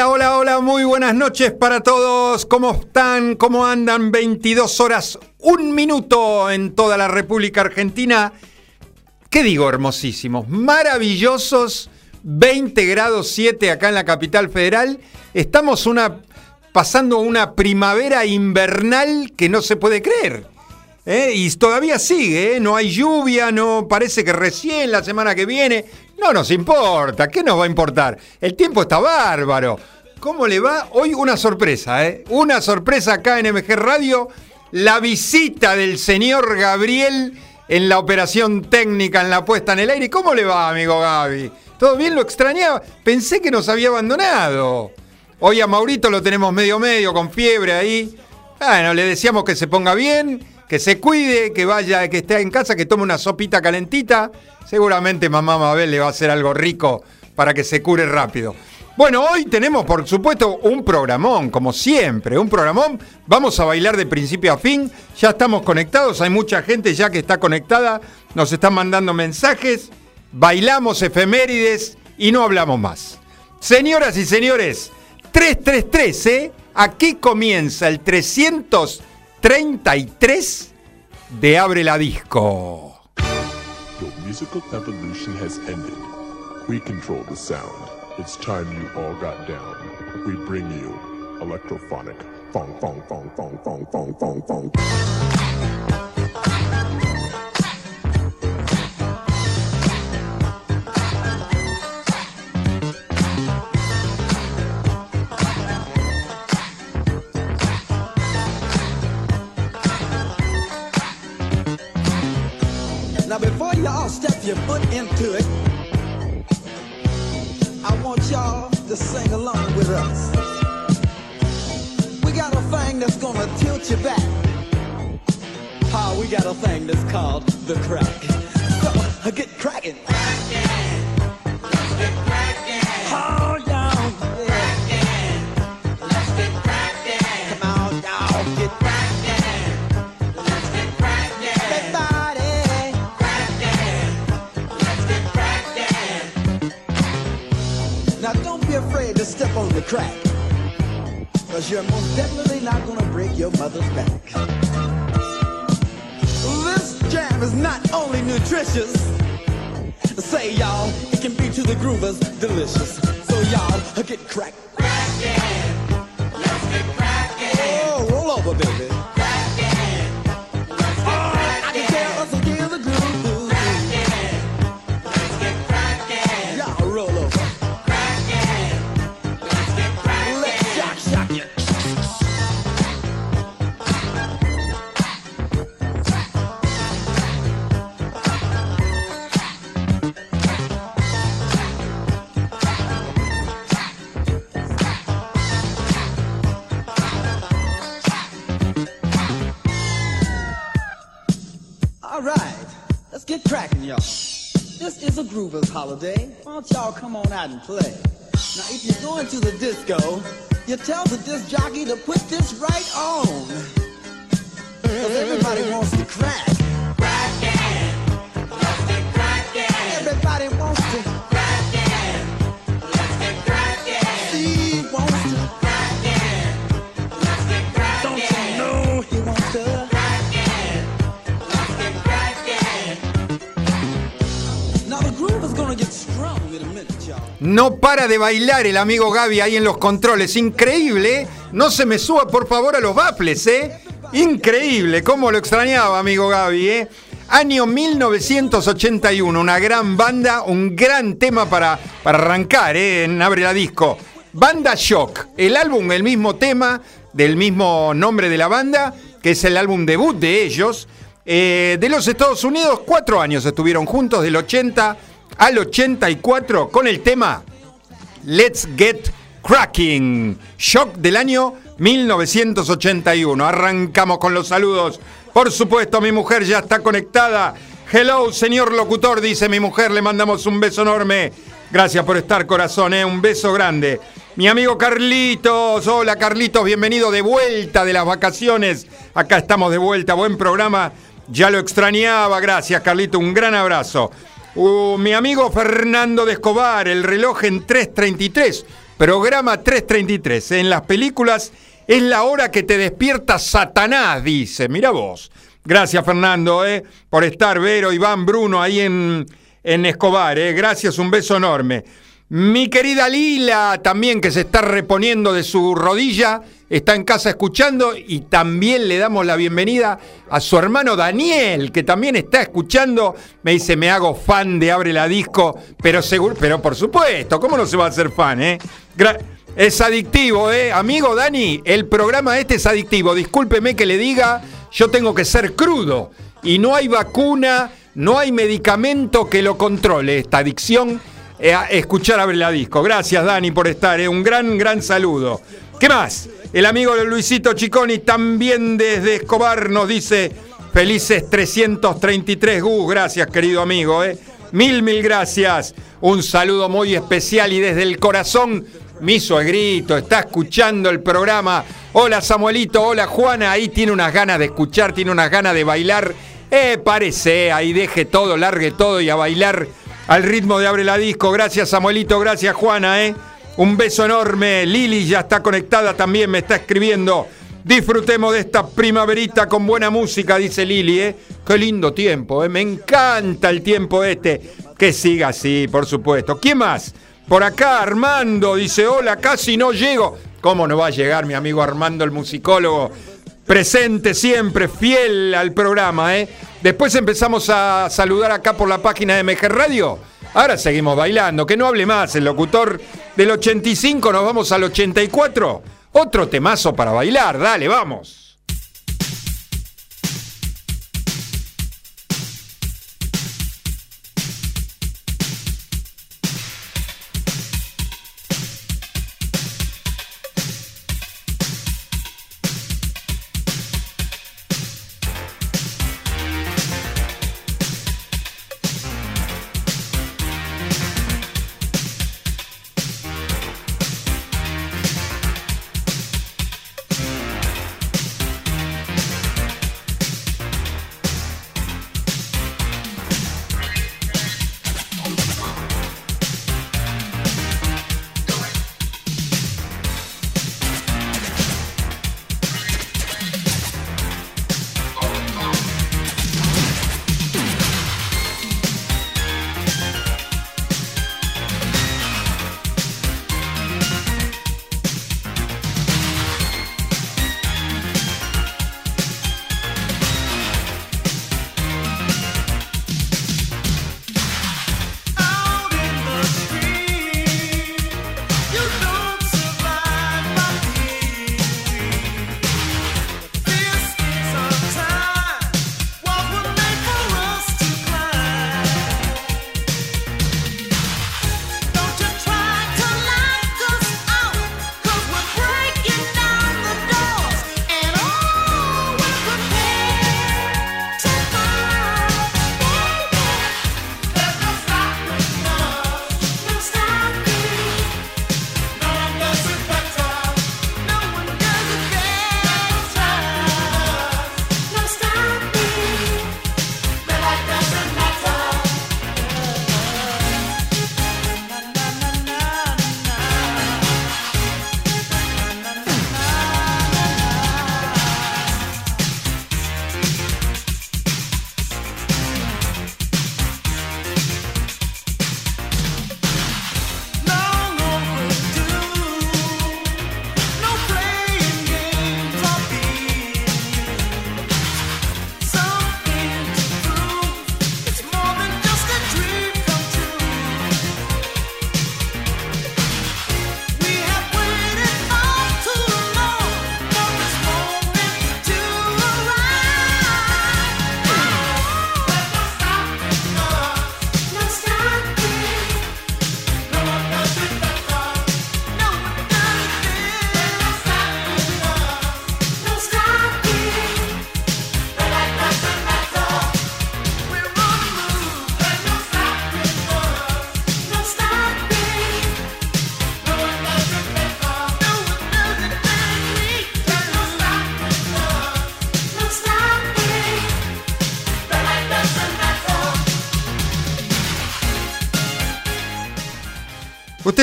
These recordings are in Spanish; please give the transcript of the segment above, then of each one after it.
Hola, hola, hola, muy buenas noches para todos. ¿Cómo están? ¿Cómo andan? 22 horas, un minuto en toda la República Argentina. ¿Qué digo, hermosísimos? Maravillosos, 20 grados 7 acá en la capital federal. Estamos una, pasando una primavera invernal que no se puede creer. ¿eh? Y todavía sigue, ¿eh? no hay lluvia, no parece que recién la semana que viene. No nos importa, ¿qué nos va a importar? El tiempo está bárbaro. ¿Cómo le va? Hoy una sorpresa, ¿eh? Una sorpresa acá en MG Radio. La visita del señor Gabriel en la operación técnica, en la puesta en el aire. ¿Cómo le va, amigo Gaby? ¿Todo bien? Lo extrañaba. Pensé que nos había abandonado. Hoy a Maurito lo tenemos medio medio, con fiebre ahí. Bueno, le decíamos que se ponga bien, que se cuide, que vaya, que esté en casa, que tome una sopita calentita. Seguramente mamá Mabel le va a hacer algo rico para que se cure rápido. Bueno, hoy tenemos por supuesto un programón, como siempre, un programón. Vamos a bailar de principio a fin. Ya estamos conectados, hay mucha gente ya que está conectada, nos están mandando mensajes. Bailamos efemérides y no hablamos más. Señoras y señores, 333, ¿eh? Aquí comienza el 333 de Abre la Disco. Your musical evolution has ended. We control the sound. It's time you all got down. We bring you electrophonic. Fong, fong, fong, fong, fong, fong, fong, fong. I want y'all to sing along with us. We got a thing that's gonna tilt you back. Ah, we got a thing that's called the crack. So, get cracking. Crack. Cause you're most definitely not gonna break your mother's back. This jam is not only nutritious. Say y'all, it can be to the groovers delicious. So y'all, get cracked. Oh, roll over, baby. Groovers holiday. Why don't y'all come on out and play? Now, if you're going to the disco, you tell the disc jockey to put this right on. Cause everybody wants to crack. No para de bailar el amigo Gaby ahí en los controles. Increíble. ¿eh? No se me suba, por favor, a los bafles, ¿eh? Increíble. Cómo lo extrañaba, amigo Gaby, ¿eh? Año 1981. Una gran banda, un gran tema para, para arrancar, ¿eh? En Abre la Disco. Banda Shock. El álbum, el mismo tema, del mismo nombre de la banda, que es el álbum debut de ellos. Eh, de los Estados Unidos, cuatro años estuvieron juntos, del 80 al 84, con el tema Let's Get Cracking. Shock del año 1981. Arrancamos con los saludos. Por supuesto, mi mujer ya está conectada. Hello, señor locutor, dice mi mujer. Le mandamos un beso enorme. Gracias por estar, corazón. ¿eh? Un beso grande. Mi amigo Carlitos. Hola, Carlitos. Bienvenido de vuelta de las vacaciones. Acá estamos de vuelta. Buen programa. Ya lo extrañaba. Gracias, Carlito. Un gran abrazo. Mi amigo Fernando de Escobar, el reloj en 3.33. Programa 333. En las películas es la hora que te despierta Satanás, dice. Mira vos. Gracias, Fernando, eh, por estar, Vero, Iván, Bruno, ahí en, en Escobar. Eh. Gracias, un beso enorme. Mi querida Lila, también que se está reponiendo de su rodilla, está en casa escuchando y también le damos la bienvenida a su hermano Daniel, que también está escuchando. Me dice, me hago fan de Abre la Disco, pero seguro, pero por supuesto, ¿cómo no se va a hacer fan, eh? es adictivo, ¿eh? Amigo Dani, el programa este es adictivo. Discúlpeme que le diga, yo tengo que ser crudo. Y no hay vacuna, no hay medicamento que lo controle, esta adicción eh, escuchar Abre la Disco. Gracias, Dani, por estar. Eh. Un gran, gran saludo. ¿Qué más? El amigo de Luisito Chiconi también desde Escobar nos dice felices 333 Gus. Gracias, querido amigo. Eh. Mil, mil gracias. Un saludo muy especial y desde el corazón, mi suegrito está escuchando el programa. Hola Samuelito, hola Juana. Ahí tiene unas ganas de escuchar, tiene unas ganas de bailar. Eh, parece, ahí deje todo, largue todo y a bailar al ritmo de Abre la Disco. Gracias Samuelito, gracias Juana, ¿eh? Un beso enorme. Lili ya está conectada también, me está escribiendo. Disfrutemos de esta primaverita con buena música, dice Lili, ¿eh? Qué lindo tiempo, ¿eh? Me encanta el tiempo este. Que siga así, por supuesto. ¿Quién más? Por acá Armando dice, hola, casi no llego. ¿Cómo no va a llegar mi amigo Armando, el musicólogo? Presente siempre, fiel al programa, ¿eh? Después empezamos a saludar acá por la página de MG Radio. Ahora seguimos bailando, que no hable más el locutor del 85, nos vamos al 84. Otro temazo para bailar, dale, vamos.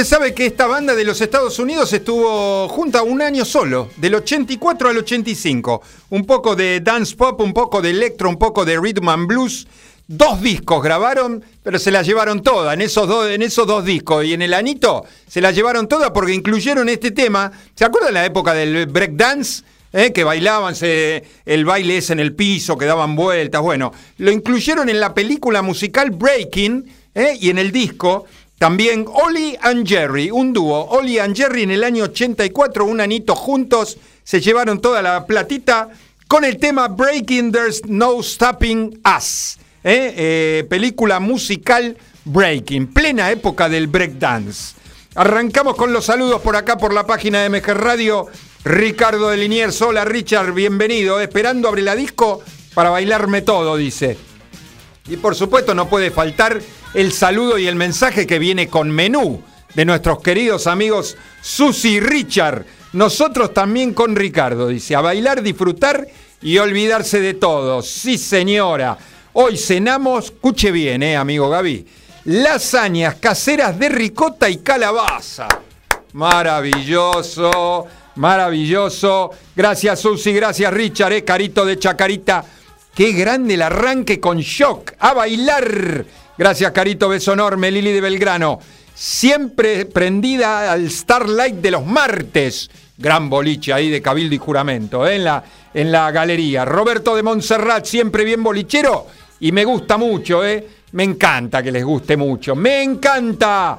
Sabe que esta banda de los Estados Unidos estuvo junta un año solo, del 84 al 85. Un poco de dance pop, un poco de electro, un poco de rhythm and blues. Dos discos grabaron, pero se las llevaron todas en esos, dos, en esos dos discos. Y en el anito se las llevaron todas porque incluyeron este tema. ¿Se acuerdan la época del breakdance? ¿Eh? que bailaban, el baile es en el piso, que daban vueltas. Bueno, lo incluyeron en la película musical Breaking ¿eh? y en el disco. También Ollie and Jerry, un dúo. Ollie and Jerry en el año 84, un anito juntos, se llevaron toda la platita con el tema Breaking There's No Stopping Us. ¿eh? Eh, película musical Breaking, plena época del breakdance. Arrancamos con los saludos por acá por la página de MG Radio. Ricardo de Liniers, hola Richard, bienvenido. Esperando abre la disco para bailarme todo, dice. Y por supuesto no puede faltar el saludo y el mensaje que viene con menú de nuestros queridos amigos Susi y Richard. Nosotros también con Ricardo, dice, a bailar, disfrutar y olvidarse de todo. Sí, señora. Hoy cenamos, escuche bien, eh, amigo Gaby, lasañas caseras de ricota y calabaza. Maravilloso, maravilloso. Gracias, Susi, gracias, Richard, eh, carito de chacarita. Qué grande el arranque con shock. A bailar. Gracias, Carito. Beso enorme, Lili de Belgrano. Siempre prendida al Starlight de los martes. Gran boliche ahí de Cabildo y Juramento, eh, en, la, en la galería. Roberto de Montserrat, siempre bien bolichero. Y me gusta mucho, ¿eh? Me encanta que les guste mucho. ¡Me encanta!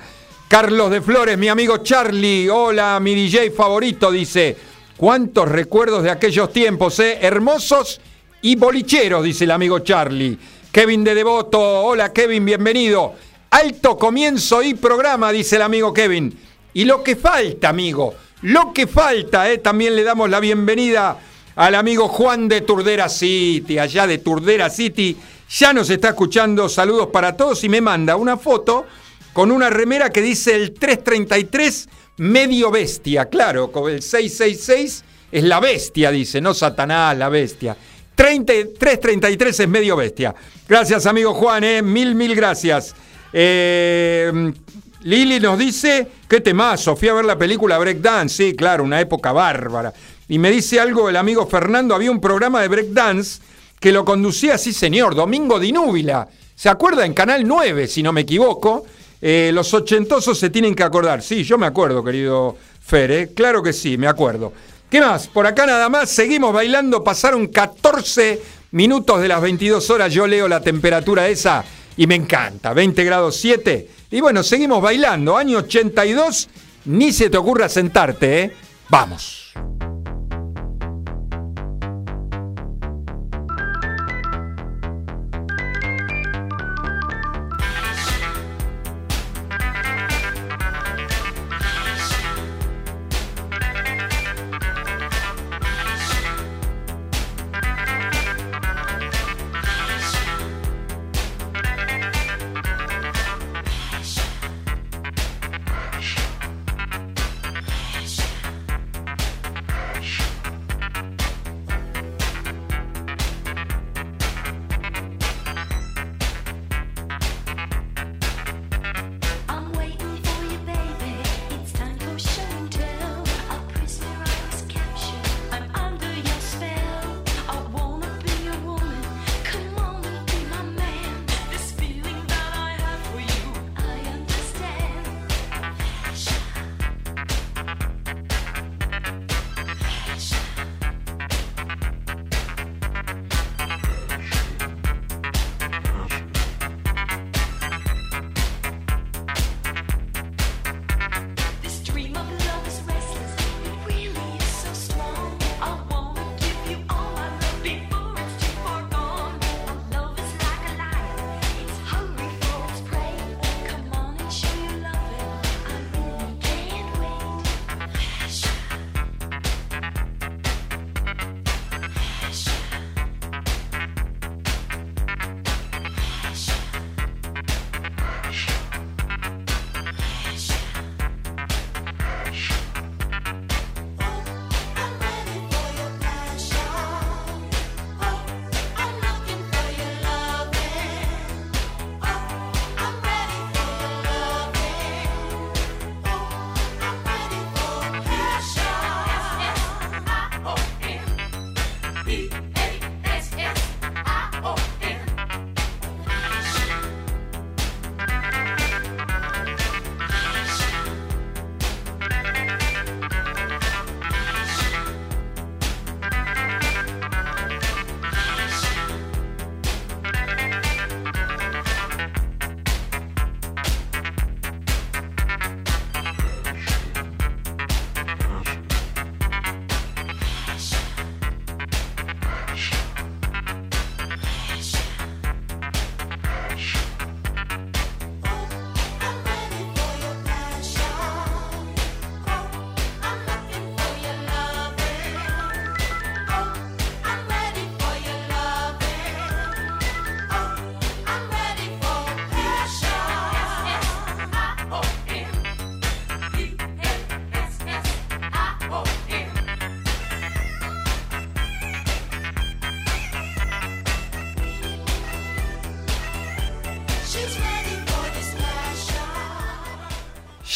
Carlos de Flores, mi amigo Charlie. Hola, mi DJ favorito, dice. ¿Cuántos recuerdos de aquellos tiempos, eh? Hermosos y bolicheros, dice el amigo Charlie. Kevin de Devoto, hola Kevin, bienvenido. Alto comienzo y programa, dice el amigo Kevin. Y lo que falta, amigo, lo que falta, eh, también le damos la bienvenida al amigo Juan de Turdera City, allá de Turdera City. Ya nos está escuchando, saludos para todos y me manda una foto con una remera que dice el 333 medio bestia. Claro, con el 666 es la bestia, dice, no Satanás, la bestia. 333 es medio bestia. Gracias, amigo Juan, eh. mil, mil gracias. Eh, Lili nos dice, qué temazo, fui a ver la película Breakdance, sí, claro, una época bárbara. Y me dice algo el amigo Fernando, había un programa de breakdance que lo conducía, sí señor, Domingo Dinúbila. ¿Se acuerda? En Canal 9, si no me equivoco. Eh, los ochentosos se tienen que acordar. Sí, yo me acuerdo, querido Fer, eh. claro que sí, me acuerdo. ¿Qué más? Por acá nada más, seguimos bailando, pasaron 14 minutos de las 22 horas, yo leo la temperatura esa y me encanta, 20 grados 7. Y bueno, seguimos bailando, año 82, ni se te ocurra sentarte, ¿eh? Vamos.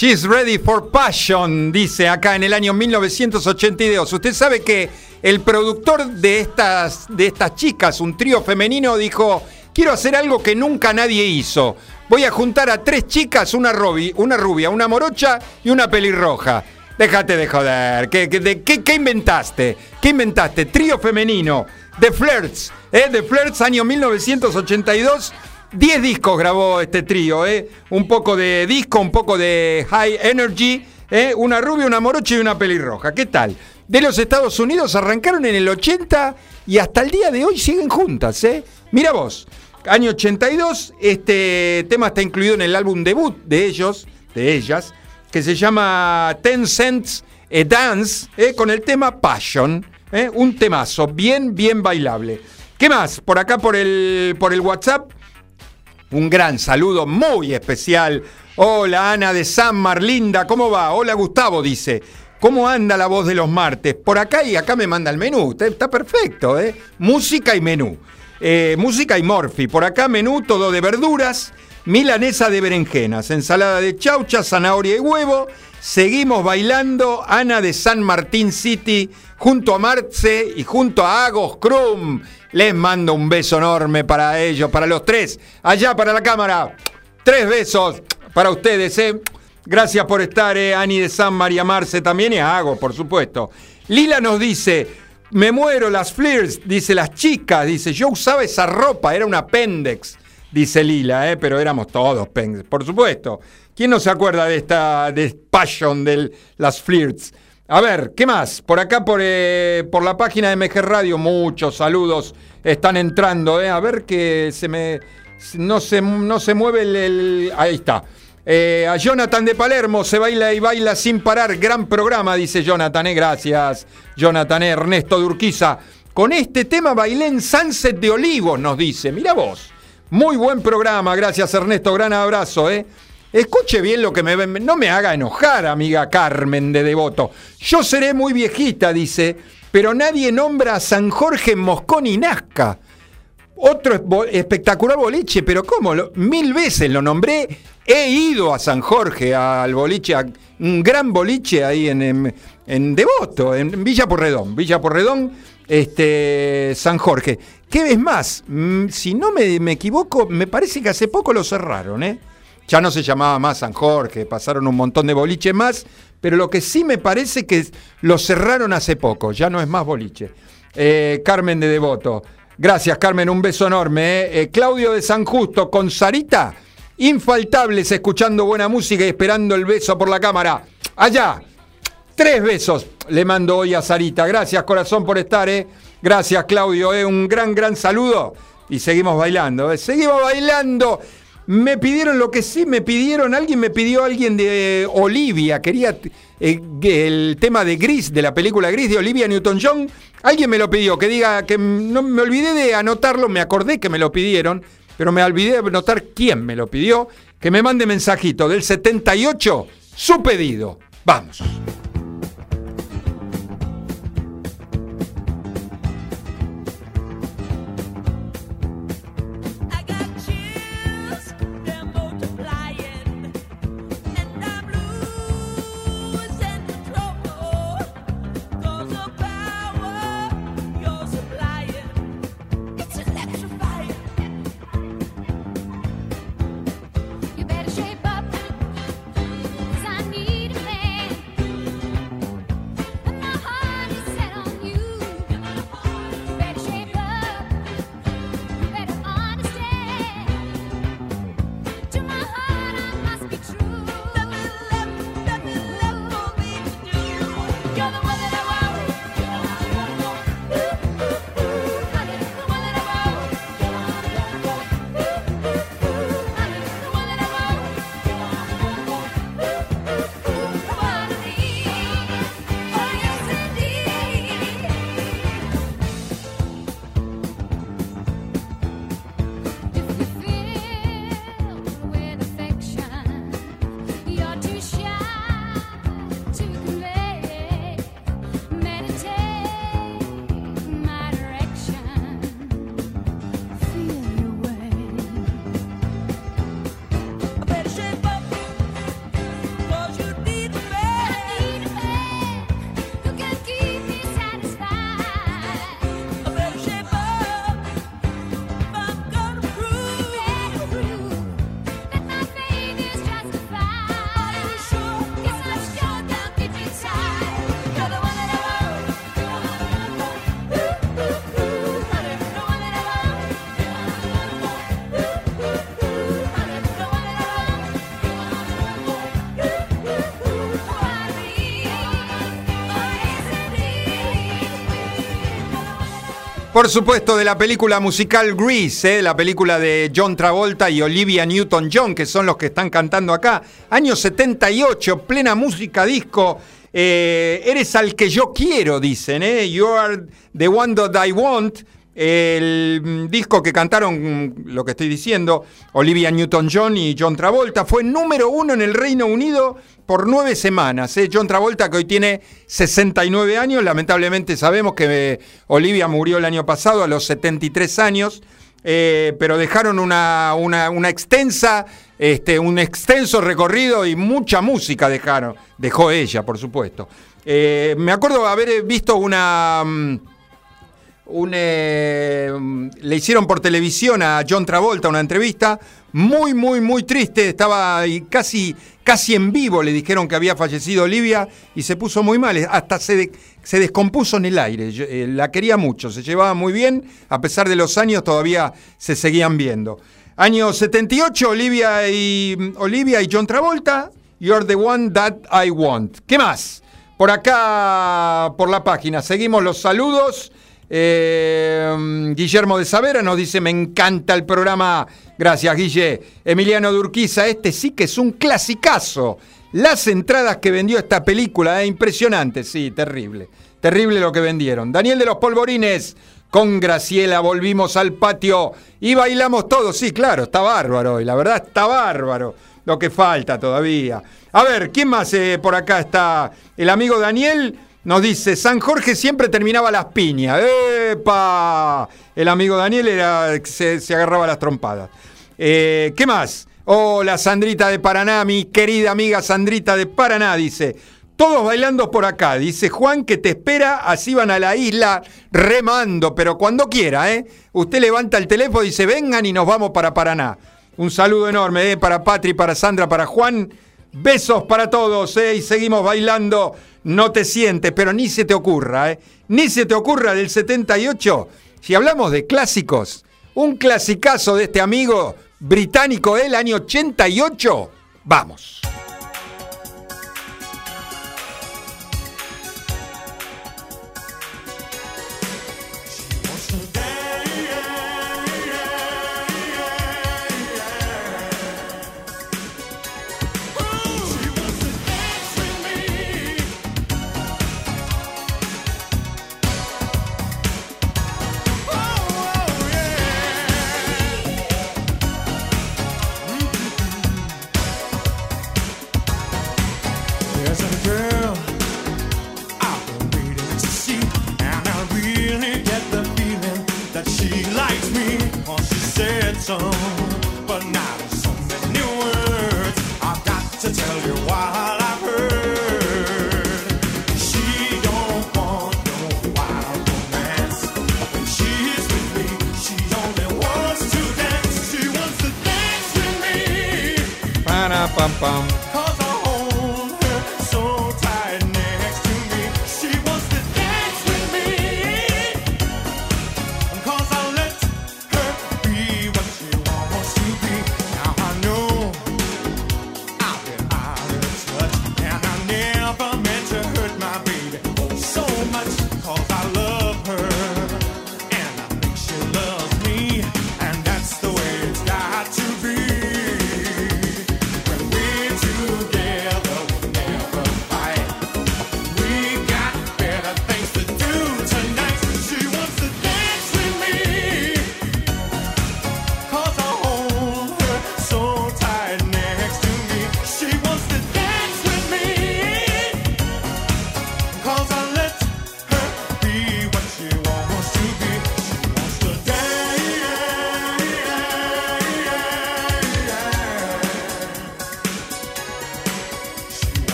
She's Ready for Passion, dice acá en el año 1982. Usted sabe que el productor de estas, de estas chicas, un trío femenino, dijo, quiero hacer algo que nunca nadie hizo. Voy a juntar a tres chicas, una, una rubia, una morocha y una pelirroja. Déjate de joder. ¿Qué, qué, inventaste? ¿Qué inventaste? Trío femenino. The Flirts. ¿eh? The Flirts, año 1982. Diez discos grabó este trío. ¿eh? Un poco de disco, un poco de high energy. ¿eh? Una rubia, una morocha y una pelirroja. ¿Qué tal? De los Estados Unidos arrancaron en el 80 y hasta el día de hoy siguen juntas. ¿eh? Mira vos. Año 82, este tema está incluido en el álbum debut de ellos, de ellas, que se llama Ten Cents a Dance, con el tema Passion, un temazo, bien, bien bailable. ¿Qué más? Por acá, por el, por el WhatsApp, un gran saludo muy especial. Hola Ana de San Marlinda, ¿cómo va? Hola Gustavo, dice. ¿Cómo anda la voz de los martes? Por acá y acá me manda el menú. Está perfecto, ¿eh? Música y menú. Eh, música y morfi. Por acá menú todo de verduras, milanesa de berenjenas, ensalada de chaucha, zanahoria y huevo. Seguimos bailando Ana de San Martín City junto a Marce y junto a Agos Krum. Les mando un beso enorme para ellos, para los tres. Allá para la cámara. Tres besos para ustedes, ¿eh? Gracias por estar, eh, Ani de San María Marce también y a Agos, por supuesto. Lila nos dice, me muero, las flirs, dice las chicas, dice, yo usaba esa ropa, era un apéndice, dice Lila, ¿eh? pero éramos todos pendex, por supuesto. ¿Quién no se acuerda de esta de passion de las flirts? A ver, ¿qué más? Por acá, por, eh, por la página de MG Radio, muchos saludos están entrando, ¿eh? A ver que se me... No se, no se mueve el... Ahí está. Eh, a Jonathan de Palermo se baila y baila sin parar. Gran programa, dice Jonathan. Eh, gracias, Jonathan. Eh, Ernesto Durquiza. Con este tema bailé en Sunset de Olivos, nos dice. Mira vos. Muy buen programa. Gracias, Ernesto. Gran abrazo. Eh. Escuche bien lo que me No me haga enojar, amiga Carmen de Devoto. Yo seré muy viejita, dice, pero nadie nombra a San Jorge Moscón y Nazca. Otro espectacular boliche, pero ¿cómo? Mil veces lo nombré. He ido a San Jorge, al boliche, a un gran boliche ahí en, en, Devoto, en Villa Porredón. Villa Porredón, este, San Jorge. ¿Qué ves más? Mm, si no me, me, equivoco, me parece que hace poco lo cerraron, ¿eh? Ya no se llamaba más San Jorge, pasaron un montón de boliches más, pero lo que sí me parece que lo cerraron hace poco, ya no es más boliche. Eh, Carmen de Devoto. Gracias, Carmen, un beso enorme. ¿eh? Eh, Claudio de San Justo con Sarita, infaltables, escuchando buena música y esperando el beso por la cámara. Allá, tres besos le mando hoy a Sarita. Gracias, corazón, por estar. Gracias, Claudio. Un gran, gran saludo. Y seguimos bailando. Seguimos bailando. Me pidieron lo que sí me pidieron, alguien me pidió alguien de Olivia, quería el tema de Gris, de la película Gris de Olivia Newton-John, Alguien me lo pidió, que diga que no me olvidé de anotarlo, me acordé que me lo pidieron, pero me olvidé de anotar quién me lo pidió, que me mande mensajito del 78, su pedido. Vamos. Por supuesto, de la película musical Grease, ¿eh? la película de John Travolta y Olivia Newton-John, que son los que están cantando acá. Año 78, plena música disco. Eh, eres al que yo quiero, dicen, ¿eh? You are the one that I want. El mm, disco que cantaron, mm, lo que estoy diciendo, Olivia Newton-John y John Travolta, fue número uno en el Reino Unido por nueve semanas. ¿eh? John Travolta, que hoy tiene 69 años, lamentablemente sabemos que eh, Olivia murió el año pasado a los 73 años, eh, pero dejaron una, extensa, este, un extenso recorrido y mucha música dejaron, dejó ella, por supuesto. Me acuerdo haber visto una... eh, le hicieron por televisión a John Travolta una entrevista muy, muy, muy triste. Estaba casi, casi en vivo. Le dijeron que había fallecido Olivia y se puso muy mal. Hasta se descompuso en el aire. Yo, eh, la quería mucho, se llevaba muy bien. A pesar de los años, todavía se seguían viendo. Año 78, Olivia y, Olivia y John Travolta. You're the one that I want. ¿Qué más? Por acá, por la página, seguimos los saludos. Eh, Guillermo de Savera nos dice, me encanta el programa. Gracias, Guille. Emiliano Durquiza, este sí que es un clasicazo. Las entradas que vendió esta película, eh, impresionante, sí, terrible. Terrible lo que vendieron. Daniel de los Polvorines, con Graciela volvimos al patio y bailamos todos. Sí, claro, está bárbaro. Y la verdad está bárbaro. Lo que falta todavía. A ver, ¿quién más eh, por acá está? El amigo Daniel nos dice, San Jorge siempre terminaba las piñas. ¡Epa! El amigo Daniel era, se, agarraba las trompadas. Eh, ¿Qué más? Hola, Sandrita de Paraná, mi querida amiga Sandrita de Paraná, dice. Todos bailando por acá, dice Juan que te espera, así van a la isla remando, pero cuando quiera, ¿eh? Usted levanta el teléfono y dice, vengan y nos vamos para Paraná. Un saludo enorme, ¿eh? Para Patri, para Sandra, para Juan. Besos para todos, ¿eh? Y seguimos bailando. No te sientes, pero ni se te ocurra, ¿eh? Ni se te ocurra del 78. Si hablamos de clásicos, un clasicazo de este amigo británico del año 88. Vamos.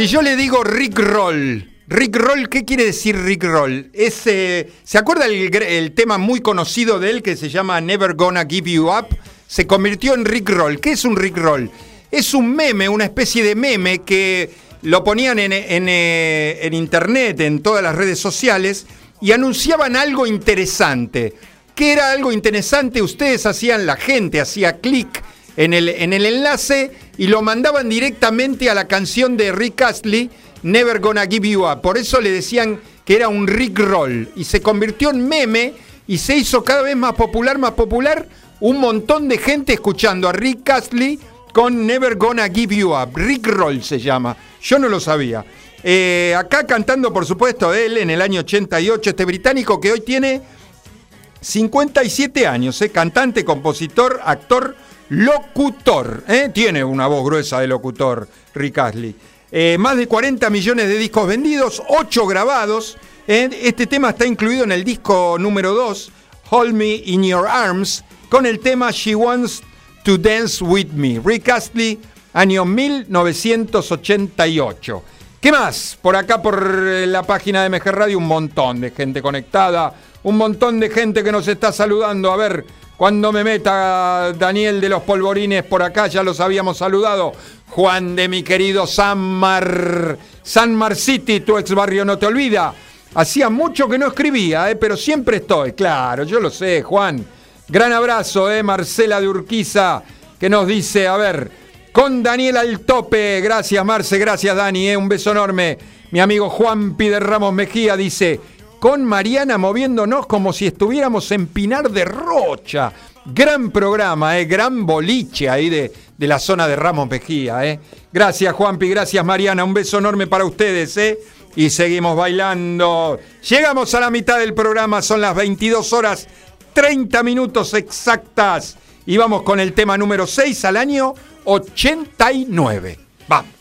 Si yo le digo Rick Roll, Rick Roll, ¿qué quiere decir Rick Roll? Es, eh, ¿Se acuerda el, tema muy conocido de él que se llama Never Gonna Give You Up? Se convirtió en Rick Roll. ¿Qué es un Rick Roll? Es un meme, una especie de meme que lo ponían en, eh, internet, en todas las redes sociales, y anunciaban algo interesante. ¿Qué era algo interesante? Ustedes hacían, la gente hacía clic en el, en el enlace y lo mandaban directamente a la canción de Rick Astley, Never Gonna Give You Up. Por eso le decían que era un Rick Roll y se convirtió en meme y se hizo cada vez más popular, más popular. Un montón de gente escuchando a Rick Astley con Never Gonna Give You Up. Rick Roll se llama. Yo no lo sabía. Eh, acá cantando, por supuesto, él en el año 88, este británico que hoy tiene 57 años, ¿eh? cantante, compositor, actor, locutor. ¿eh? Tiene una voz gruesa de locutor, Rick Astley. Eh, más de 40 millones de discos vendidos, 8 grabados. ¿eh? Este tema está incluido en el disco número 2, Hold Me in Your Arms, con el tema She Wants to Dance With Me. Rick Astley, año 1988. ¿Qué más? Por acá, por la página de MG Radio, un montón de gente conectada, un montón de gente que nos está saludando. A ver, cuando me meta Daniel de los Polvorines por acá, ya los habíamos saludado. Juan de mi querido San Mar, San Mar City, tu ex barrio no te olvida. Hacía mucho que no escribía, eh, pero siempre estoy, claro, yo lo sé, Juan. Gran abrazo, eh, Marcela de Urquiza, que nos dice, a ver, con Daniel al tope. Gracias, Marce, gracias, Dani. eh, Un beso enorme. Mi amigo Juan Pide Ramos Mejía dice: Con Mariana moviéndonos como si estuviéramos en Pinar de Rocha. Gran programa, eh, gran boliche ahí de, de la zona de Ramos Mejía. Eh. Gracias, Juanpi, gracias, Mariana. Un beso enorme para ustedes. Eh. Y seguimos bailando. Llegamos a la mitad del programa, son las 22 horas 30 minutos exactas. Y vamos con el tema número 6 al año 89. Vamos.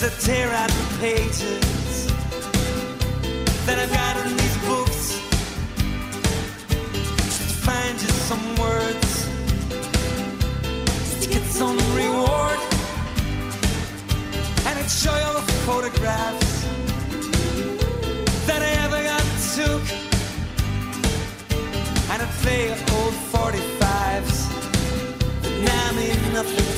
Cause I tear out the pages that I've got in these books. Just to find just some words. To get some reward. And I'd show you the photographs that I ever got took. And I'd play old 45s that now mean nothing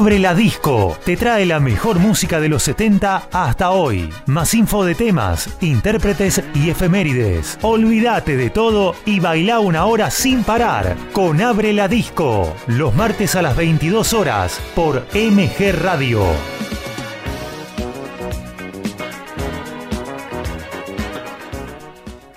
Abre la Disco. Te trae la mejor música de los 70 hasta hoy. Más info de temas, intérpretes y efemérides. Olvídate de todo y baila una hora sin parar con Abre la Disco. Los martes a las 22 horas por MG Radio.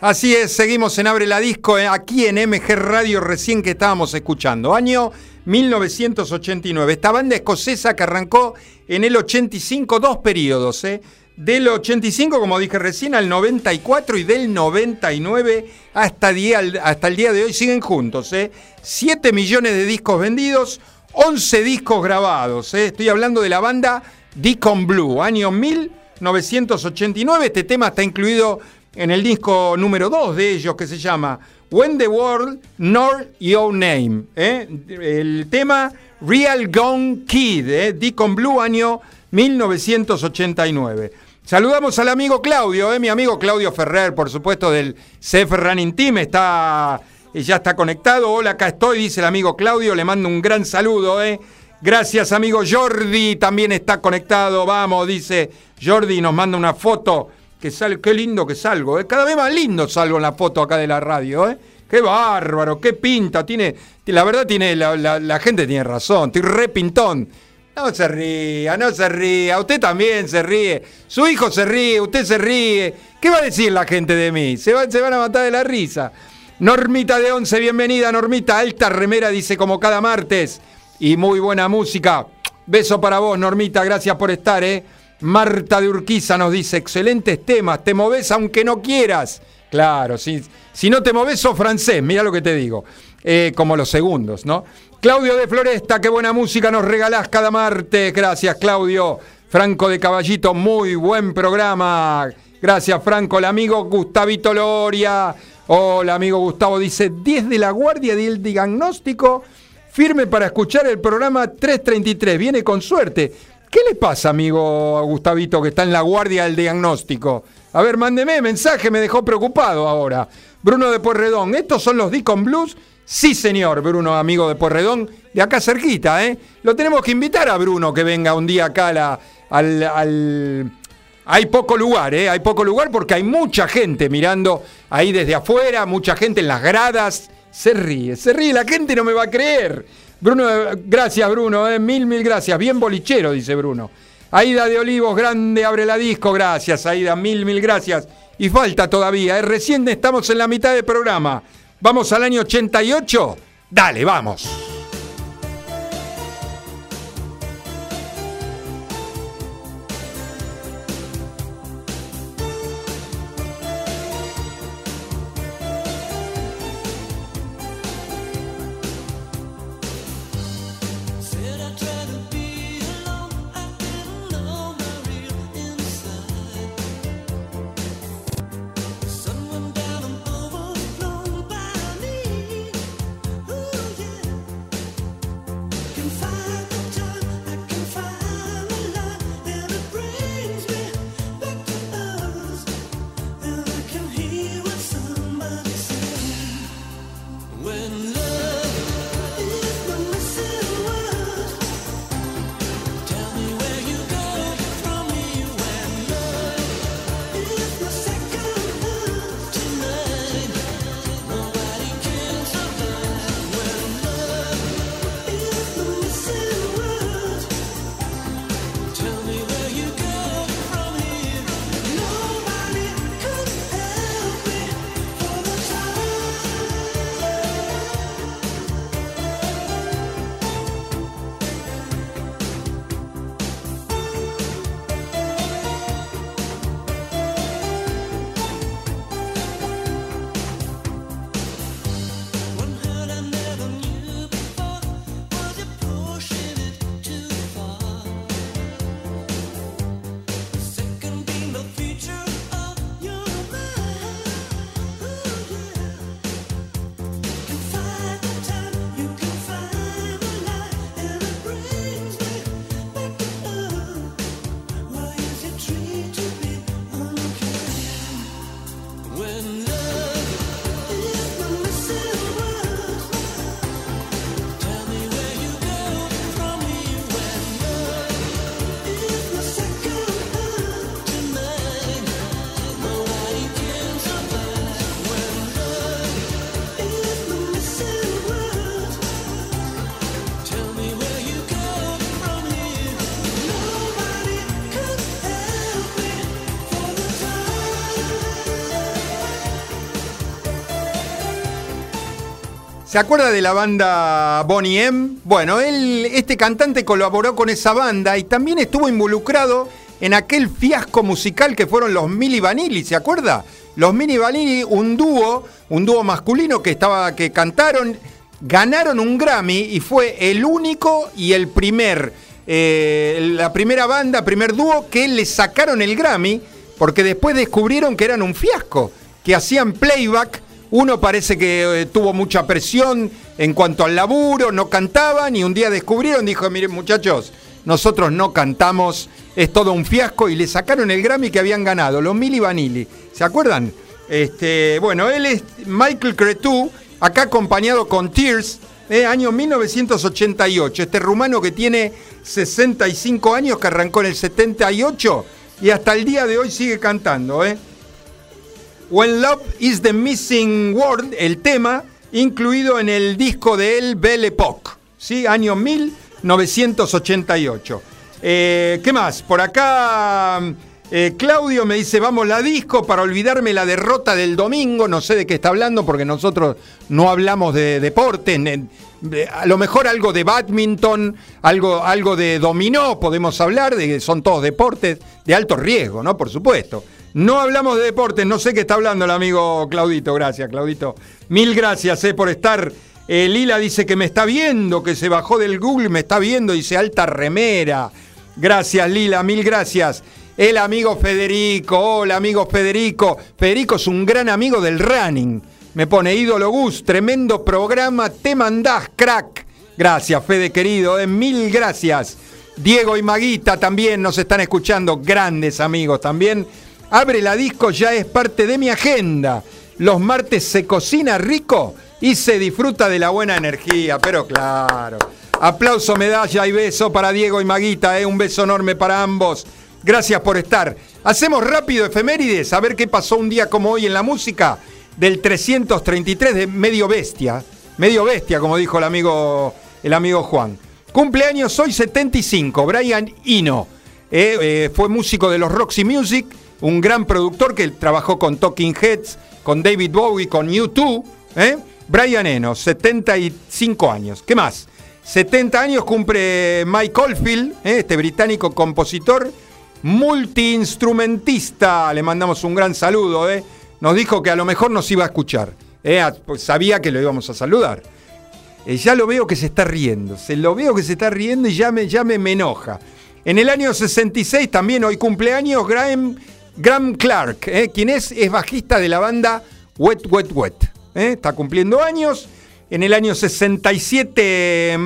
Así es, seguimos en Abre la Disco, eh, aquí en MG Radio recién que estábamos escuchando. Año 1989. Esta banda escocesa que arrancó en el 85, dos periodos, ¿eh? Del 85, como dije recién, al 94 y del 99 hasta, día, hasta el día de hoy siguen juntos. ¿eh? 7 millones de discos vendidos, 11 discos grabados. ¿eh? Estoy hablando de la banda Deacon Blue, año 1989. Este tema está incluido en el disco número 2 de ellos que se llama When the World Know Your Name. ¿eh? El tema Real Gone Kid, ¿eh? Deacon Blue, año 1989. Saludamos al amigo Claudio, ¿eh? mi amigo Claudio Ferrer, por supuesto, del CF Running Team. Está, ya está conectado. Hola, acá estoy, dice el amigo Claudio. Le mando un gran saludo. ¿eh? Gracias, amigo Jordi. También está conectado. Vamos, dice Jordi, nos manda una foto que qué lindo que salgo, ¿eh? cada vez más lindo salgo en la foto acá de la radio, ¿eh? Qué bárbaro, qué pinta, tiene, la verdad tiene, la, gente tiene razón, estoy re pintón. No se ría, no se ría, usted también se ríe, su hijo se ríe, usted se ríe. ¿Qué va a decir la gente de mí? Se, se van a matar de la risa. Normita de Once, bienvenida, Normita, alta remera, dice como cada martes. Y muy buena música. Beso para vos, Normita, gracias por estar, ¿eh? Marta de Urquiza nos dice, excelentes temas, te moves aunque no quieras. Claro, si, si no te moves sos francés, mira lo que te digo. Eh, como los segundos, ¿no? Claudio de Floresta, qué buena música nos regalás cada martes. Gracias, Claudio. Franco de Caballito, muy buen programa. Gracias, Franco. El amigo Gustavito Loria. Hola, amigo Gustavo. Dice, 10 de la guardia del diagnóstico. Firme para escuchar el programa 333. Viene con suerte. ¿Qué le pasa, amigo Gustavito, que está en la guardia del diagnóstico? A ver, mándeme mensaje, me dejó preocupado ahora. Bruno de Porredón, ¿estos son los Deacon Blues? Sí, señor, Bruno, amigo de Porredón, de acá cerquita, ¿eh? Lo tenemos que invitar a Bruno que venga un día acá al, al... Hay poco lugar, ¿eh? Hay poco lugar porque hay mucha gente mirando ahí desde afuera, mucha gente en las gradas. Se ríe, se ríe, la gente no me va a creer. Bruno, gracias Bruno, eh, mil, mil gracias. Bien bolichero, dice Bruno. Aida de Olivos, grande, abre la disco. Gracias, Aida, mil, mil gracias. Y falta todavía, eh. recién estamos en la mitad del programa. ¿Vamos al año 88? Dale, vamos. ¿Se acuerda de la banda Bonnie M? Bueno, él, este cantante colaboró con esa banda y también estuvo involucrado en aquel fiasco musical que fueron los Mili Vanilli, ¿se acuerda? Los Mini Vanilli, un dúo, un dúo masculino que estaba, que cantaron, ganaron un Grammy y fue el único y el primer, eh, la primera banda, primer dúo que le sacaron el Grammy, porque después descubrieron que eran un fiasco, que hacían playback uno parece que eh, tuvo mucha presión en cuanto al laburo, no cantaban y un día descubrieron, dijo, miren muchachos, nosotros no cantamos, es todo un fiasco y le sacaron el Grammy que habían ganado, los Mili Vanilli. ¿Se acuerdan? Este, bueno, él es Michael Cretu, acá acompañado con Tears, eh, año 1988. Este rumano que tiene 65 años, que arrancó en el 78 y hasta el día de hoy sigue cantando, ¿eh? When Love is the Missing Word, el tema, incluido en el disco de él, Belle Époque, ¿sí? año 1988. Eh, ¿Qué más? Por acá eh, Claudio me dice, vamos la disco para olvidarme la derrota del domingo, no sé de qué está hablando porque nosotros no hablamos de deporte, a lo mejor algo de badminton, algo, algo de dominó podemos hablar, de, son todos deportes de alto riesgo, ¿no? Por supuesto. No hablamos de deportes, no sé qué está hablando el amigo Claudito. Gracias, Claudito. Mil gracias eh, por estar. Eh, Lila dice que me está viendo, que se bajó del Google, me está viendo, dice alta remera. Gracias, Lila, mil gracias. El amigo Federico, hola amigo Federico. Federico es un gran amigo del running. Me pone ídolo Gus, tremendo programa, te mandás, crack. Gracias, Fede querido, eh, mil gracias. Diego y Maguita también nos están escuchando, grandes amigos también. Abre la disco ya es parte de mi agenda. Los martes se cocina rico y se disfruta de la buena energía, pero claro. Aplauso, medalla y beso para Diego y Maguita, ¿eh? un beso enorme para ambos. Gracias por estar. Hacemos rápido efemérides, a ver qué pasó un día como hoy en la música del 333 de Medio Bestia. Medio Bestia, como dijo el amigo, el amigo Juan. Cumpleaños hoy 75, Brian Eno. Eh, eh, fue músico de los Roxy Music un gran productor que trabajó con Talking Heads, con David Bowie, con U2. ¿eh? Brian Eno, 75 años. ¿Qué más? 70 años cumple Mike Oldfield, ¿eh? este británico compositor, multiinstrumentista. Le mandamos un gran saludo. ¿eh? Nos dijo que a lo mejor nos iba a escuchar. ¿eh? Pues sabía que lo íbamos a saludar. Eh, ya lo veo que se está riendo. Se lo veo que se está riendo y ya me, ya me, me enoja. En el año 66 también hoy cumpleaños Graham Graham Clark, ¿eh? quien es, es bajista de la banda Wet Wet Wet. ¿eh? Está cumpliendo años. En el año 67,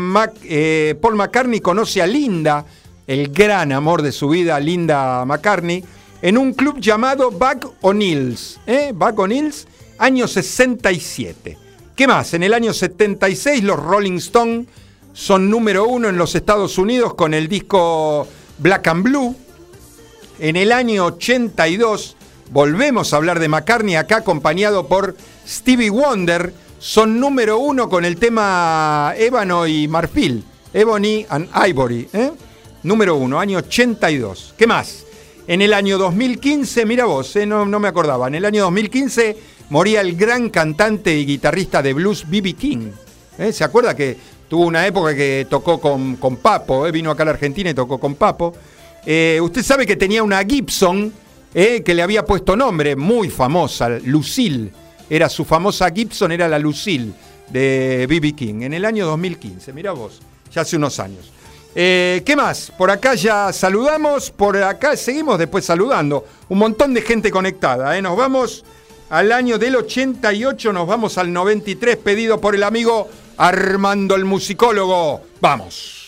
eh, Paul McCartney conoce a Linda, el gran amor de su vida, Linda McCartney, en un club llamado Buck O'Neill's. ¿eh? Buck O'Neill's, año 67. ¿Qué más? En el año 76, los Rolling Stones son número uno en los Estados Unidos con el disco Black and Blue. En el año 82 volvemos a hablar de McCartney acá acompañado por Stevie Wonder. Son número uno con el tema Ébano y Marfil. Ebony and Ivory. ¿eh? Número uno, año 82. ¿Qué más? En el año 2015, mira vos, ¿eh? no, no, me acordaba, en el año 2015 moría el gran cantante y guitarrista de blues B.B. King. ¿eh? ¿Se acuerda que tuvo una época que tocó con, con Papo? Vino acá a la Argentina y tocó con Papo. Eh, usted sabe que tenía una Gibson eh, que le había puesto nombre, muy famosa, Lucille. Era su famosa Gibson, era la Lucille de B.B. King, en el año 2015. Mira vos, ya hace unos años. Eh, ¿Qué más? Por acá ya saludamos, por acá seguimos después saludando. Un montón de gente conectada. Nos vamos al año del 88, nos vamos al 93, pedido por el amigo Armando el musicólogo. Vamos.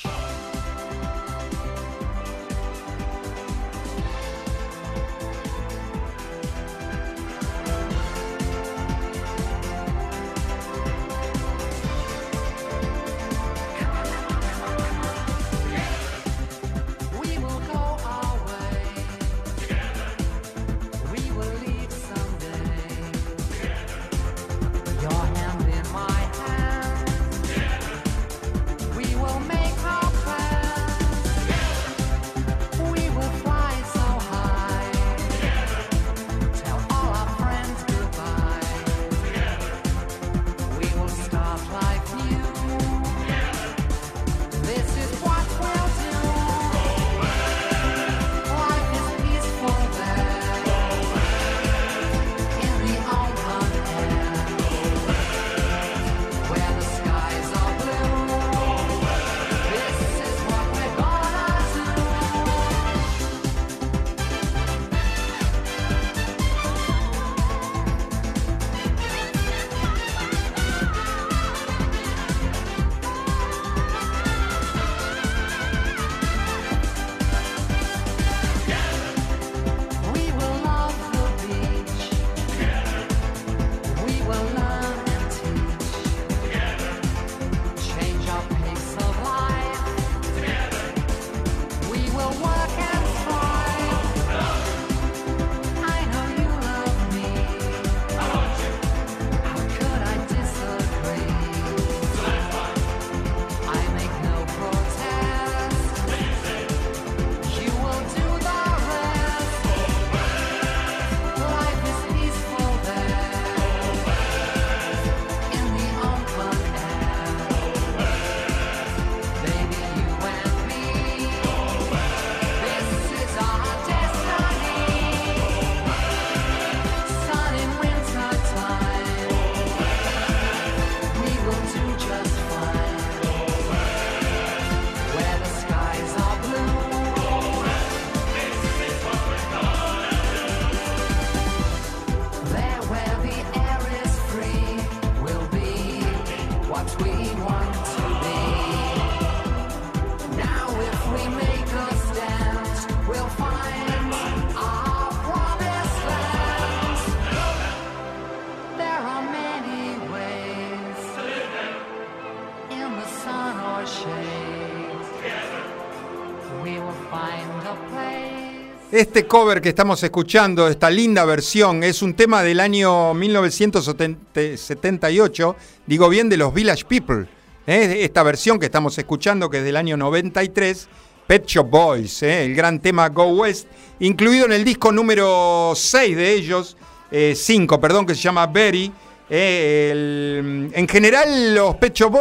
Este cover que estamos escuchando, esta linda versión, es un tema del año 1978, digo bien, de los Village People. ¿eh? Esta versión que estamos escuchando, que es del año 93, Pet Shop Boys, ¿eh? el gran tema Go West, incluido en el disco número 6 de ellos, 5, perdón, que se llama Berry. ¿eh? En general, los Pet Shop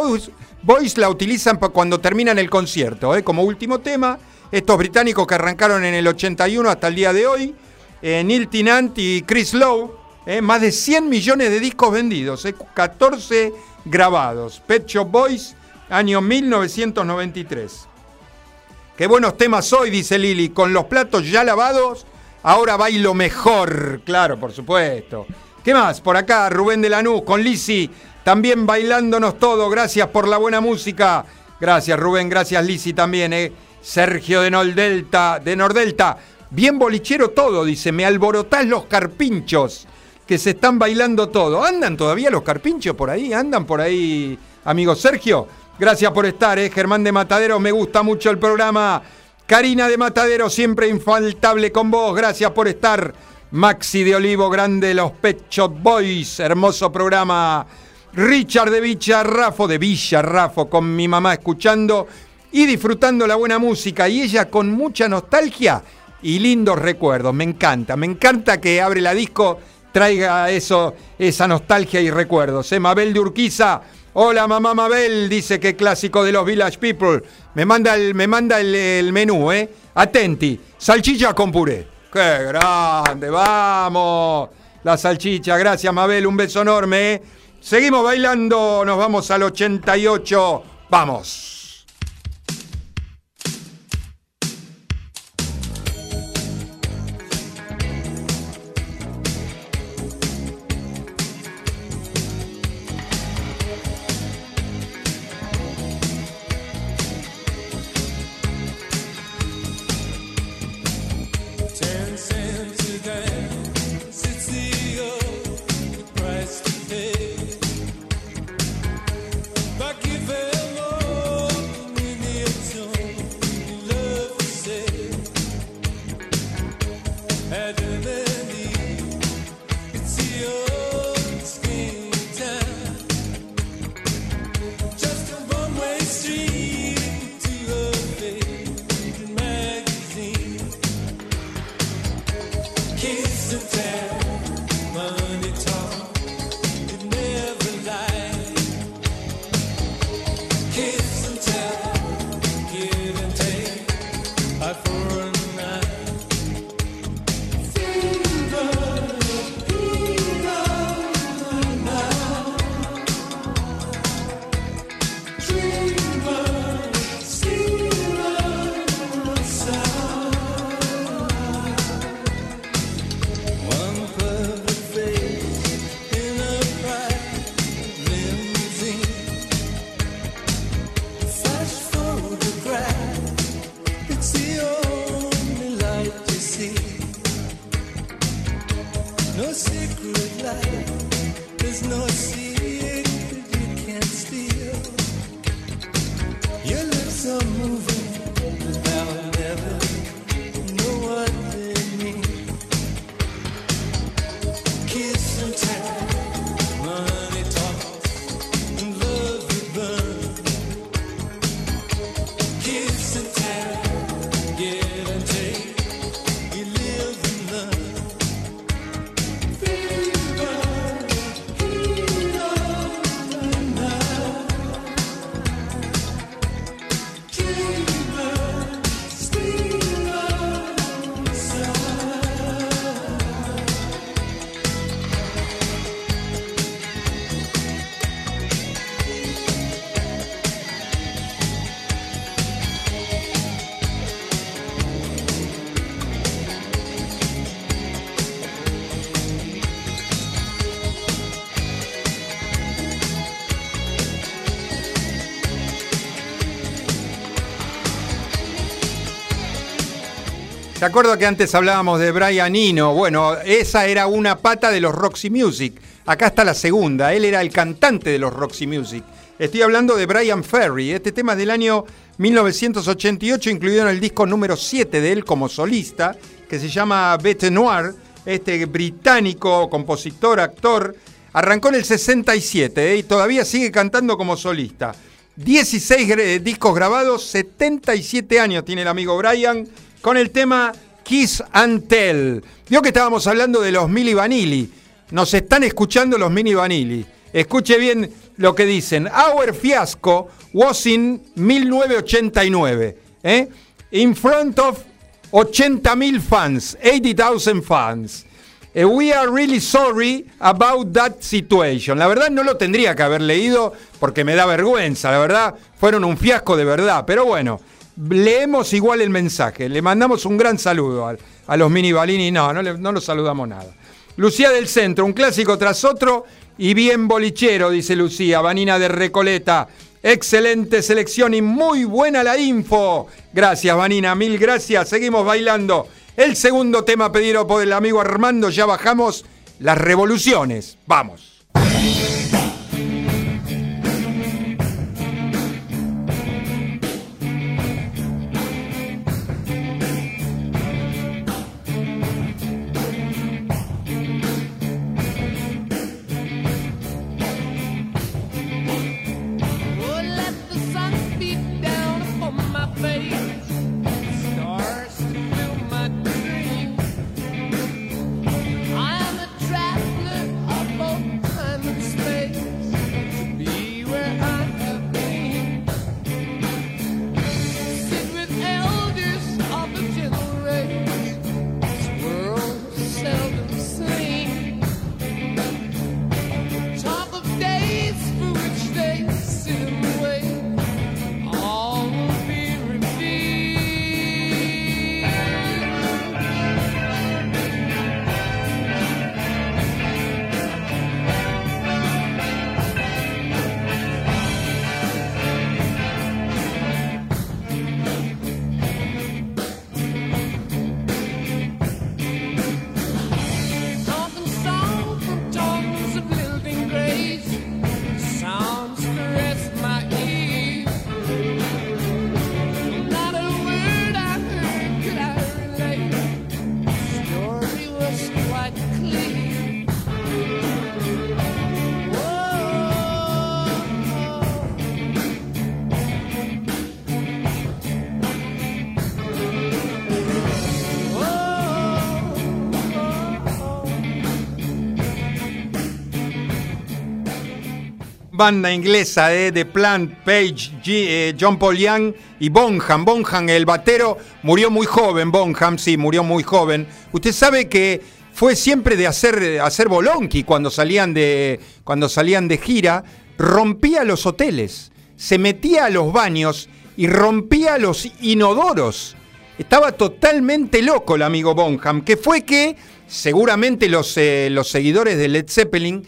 Boys, la utilizan cuando terminan el concierto, ¿eh? como último tema. Estos británicos que arrancaron en el 81 hasta el día de hoy, eh, Neil Tennant y Chris Lowe, ¿eh? más de 100 millones de discos vendidos, ¿eh? 14 grabados. Pet Shop Boys, año 1993. Qué buenos temas hoy, dice Lili. Con los platos ya lavados, ahora bailo mejor. Claro, por supuesto. ¿Qué más? Por acá, Rubén de Lanús, con Lisi, también bailándonos todo. Gracias por la buena música. Gracias, Rubén. Gracias, Lisi, también. ¿eh? Sergio de Nordelta, de Nordelta. Bien bolichero todo, dice. Me alborotás los carpinchos que se están bailando todo. ¿Andan todavía los carpinchos por ahí? ¿Andan por ahí, amigo Sergio? Gracias por estar, ¿eh? Germán de Matadero, me gusta mucho el programa. Karina de Matadero, siempre infaltable con vos, gracias por estar. Maxi de Olivo, grande, los Pet Shop Boys, hermoso programa. Richard de Villarrafo, de Villarrafo, con mi mamá escuchando y disfrutando la buena música. Y ella con mucha nostalgia y lindos recuerdos. Me encanta, me encanta que abre la disco, traiga eso, esa nostalgia y recuerdos. ¿eh? Mabel de Urquiza, hola mamá Mabel, dice que clásico de los Village People. Me manda el, me manda el, menú, ¿eh? Atenti, salchicha con puré. ¡Qué grande! ¡Vamos! La salchicha, gracias Mabel, un beso enorme. ¿eh? Seguimos bailando, nos vamos al 88. ¡Vamos! Kiss ¿Se acuerda que antes hablábamos de Brian Eno? Bueno, esa era una pata de los Roxy Music. Acá está la segunda. Él era el cantante de los Roxy Music. Estoy hablando de Brian Ferry. Este tema es del año 1988, incluido en el disco número 7 de él como solista. que se llama Bete Noir, este británico, compositor, actor, arrancó en el 67 ¿eh? y todavía sigue cantando como solista. 16 gre- discos grabados, 77 años tiene el amigo Brian, con el tema Kiss and Tell. Vio que estábamos hablando de los Mili Vanilli. Nos están escuchando los Mini Vanilli. Escuche bien lo que dicen. Our fiasco was in 1989. ¿eh? In front of 80.000 fans, 80,000 fans. Eh, we are really sorry about that situation. La verdad no lo tendría que haber leído porque me da vergüenza. La verdad fueron un fiasco de verdad. Pero bueno, leemos igual el mensaje. Le mandamos un gran saludo a, los mini Balini. No, no, no los saludamos nada. Lucía del Centro, un clásico tras otro y bien bolichero, dice Lucía. Vanina de Recoleta. Excelente selección y muy buena la info. Gracias, Vanina, mil gracias. Seguimos bailando. El segundo tema pedido por el amigo Armando, ya bajamos las revoluciones. Vamos. Banda inglesa eh, de Plant, Page, eh, John Paul Young y Bonham. Bonham, el batero, murió muy joven. Bonham, sí, murió muy joven. Usted sabe que fue siempre de hacer, hacer bolonqui cuando salían de, cuando salían de gira. Rompía los hoteles, se metía a los baños y rompía los inodoros. Estaba totalmente loco el amigo Bonham, que fue que seguramente los, eh, los seguidores de Led Zeppelin,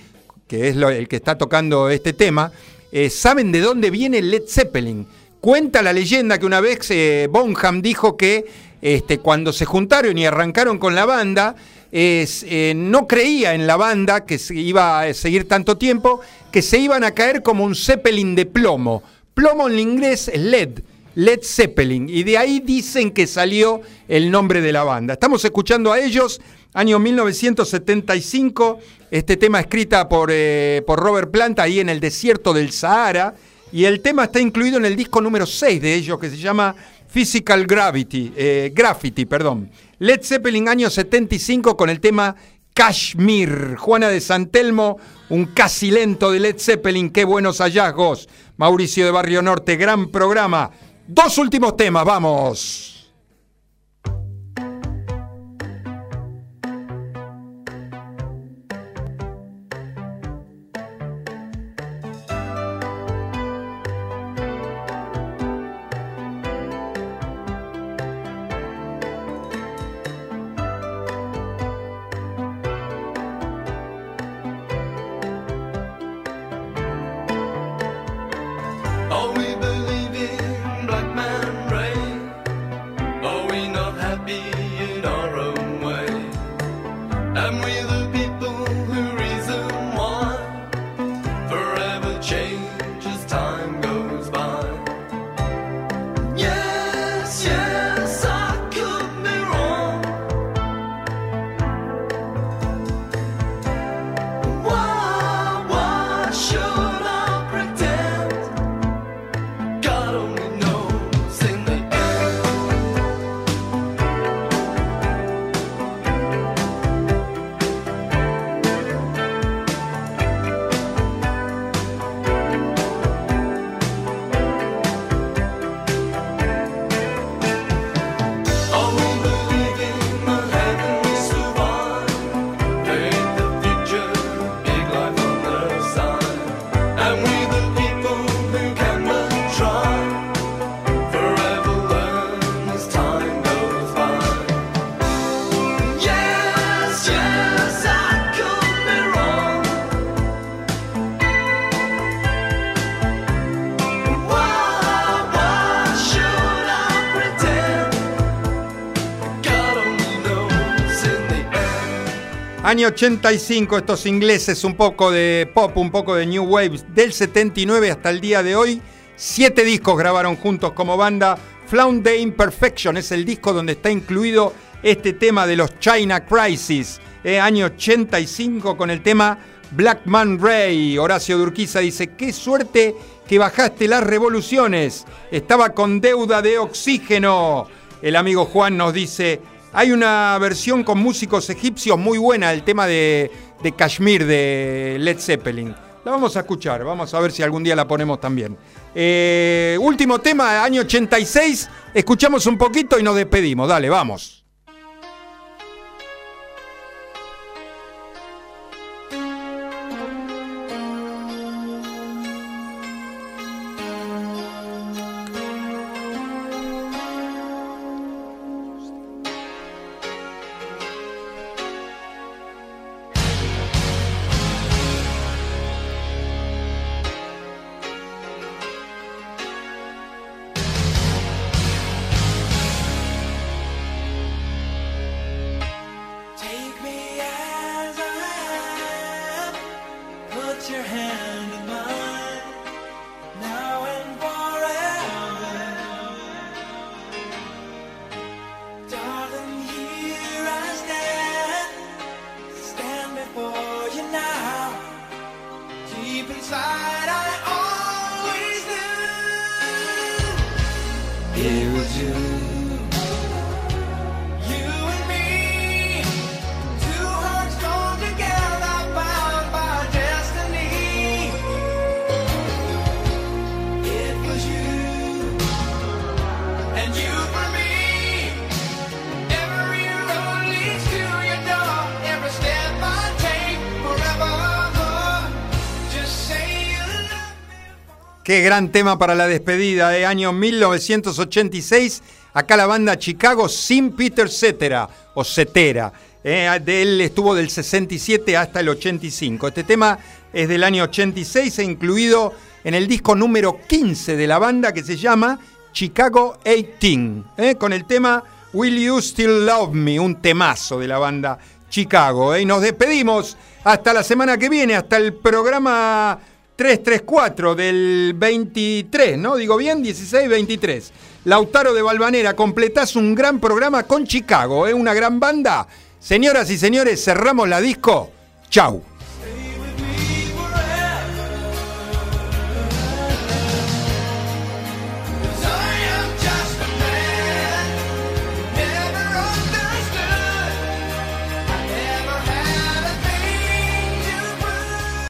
que es lo- el que está tocando este tema, eh, saben de dónde viene Led Zeppelin. Cuenta la leyenda que una vez eh, Bonham dijo que este, cuando se juntaron y arrancaron con la banda, es, eh, no creía en la banda que se iba a seguir tanto tiempo, que se iban a caer como un Zeppelin de plomo. Plomo en inglés es LED. Led Zeppelin, y de ahí dicen que salió el nombre de la banda. Estamos escuchando a ellos, año 1975, este tema escrita por, eh, por Robert Plant ahí en el desierto del Sahara, y el tema está incluido en el disco número 6 de ellos, que se llama Physical Gravity, eh, Graffiti, perdón. Led Zeppelin, año 75, con el tema Kashmir. Juana de Santelmo, un casi lento de Led Zeppelin, qué buenos hallazgos. Mauricio de Barrio Norte, gran programa. Dos últimos temas, vamos. Año 85, estos ingleses, un poco de pop, un poco de New Waves, del 79 hasta el día de hoy. Siete discos grabaron juntos como banda. Flound the Imperfection es el disco donde está incluido este tema de los China Crisis. eh, año 85 con el tema Black Man Ray. Horacio Durquiza dice, qué suerte que bajaste las revoluciones. Estaba con deuda de oxígeno. El amigo Juan nos dice, hay una versión con músicos egipcios muy buena, el tema de, de Kashmir de Led Zeppelin. La vamos a escuchar, vamos a ver si algún día la ponemos también. Eh, último tema, año 86. Escuchamos un poquito y nos despedimos. Dale, vamos. Qué gran tema para la despedida, eh, año 1986. Acá la banda Chicago sin Peter Cetera, o Cetera. eh, de él estuvo del 67 hasta el 85. Este tema es del año 86 e incluido en el disco número 15 de la banda que se llama Chicago 18, eh, con el tema Will You Still Love Me, un temazo de la banda Chicago. Y nos despedimos hasta la semana que viene, hasta el programa 334 del 23, ¿no? Digo bien, 16-23. Lautaro de Valvanera, completás un gran programa con Chicago, ¿eh? Una gran banda. Señoras y señores, cerramos la disco. Chau.